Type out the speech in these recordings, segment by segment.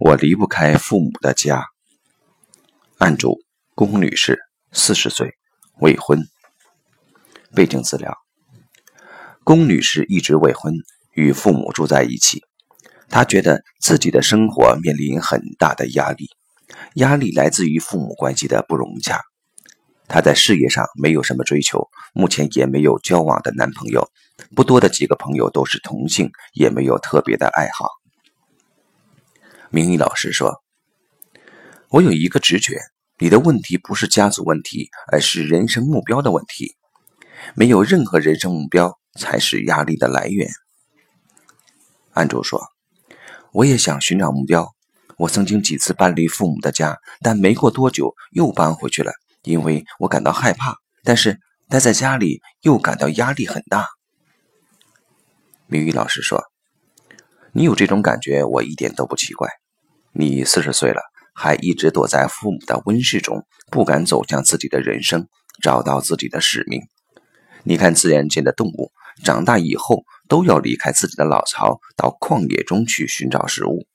我离不开父母的家。案主：龚女士，四十岁，未婚。背景资料：龚女士一直未婚，与父母住在一起。她觉得自己的生活面临很大的压力，压力来自于父母关系的不融洽。她在事业上没有什么追求，目前也没有交往的男朋友，不多的几个朋友都是同性，也没有特别的爱好。明宇老师说：“我有一个直觉，你的问题不是家族问题，而是人生目标的问题。没有任何人生目标，才是压力的来源。”案主说：“我也想寻找目标。我曾经几次搬离父母的家，但没过多久又搬回去了，因为我感到害怕。但是待在家里又感到压力很大。”明宇老师说：“你有这种感觉，我一点都不奇怪。”你四十岁了，还一直躲在父母的温室中，不敢走向自己的人生，找到自己的使命。你看，自然界的动物长大以后都要离开自己的老巢，到旷野中去寻找食物。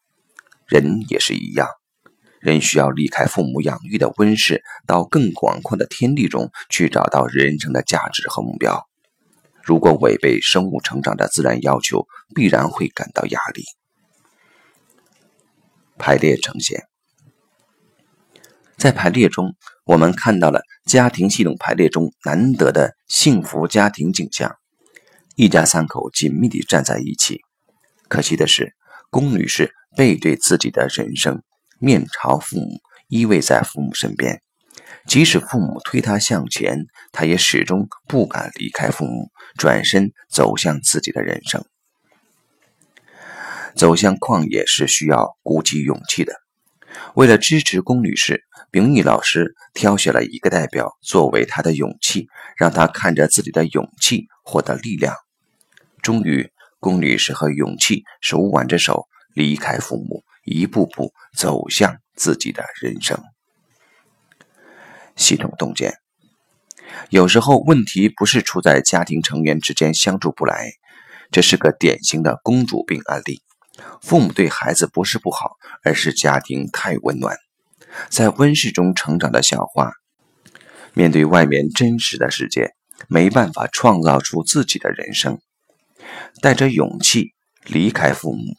人也是一样，人需要离开父母养育的温室，到更广阔的天地中去找到人生的价值和目标。如果违背生物成长的自然要求，必然会感到压力。排列呈现，在排列中，我们看到了家庭系统排列中难得的幸福家庭景象：一家三口紧密地站在一起。可惜的是，龚女士背对自己的人生，面朝父母，依偎在父母身边。即使父母推她向前，她也始终不敢离开父母，转身走向自己的人生。走向旷野是需要鼓起勇气的。为了支持龚女士，秉义老师挑选了一个代表作为她的勇气，让她看着自己的勇气获得力量。终于，龚女士和勇气手挽着手离开父母，一步步走向自己的人生。系统洞见：有时候问题不是出在家庭成员之间相处不来，这是个典型的公主病案例。父母对孩子不是不好，而是家庭太温暖。在温室中成长的小花，面对外面真实的世界，没办法创造出自己的人生。带着勇气离开父母，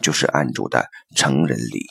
就是案主的成人礼。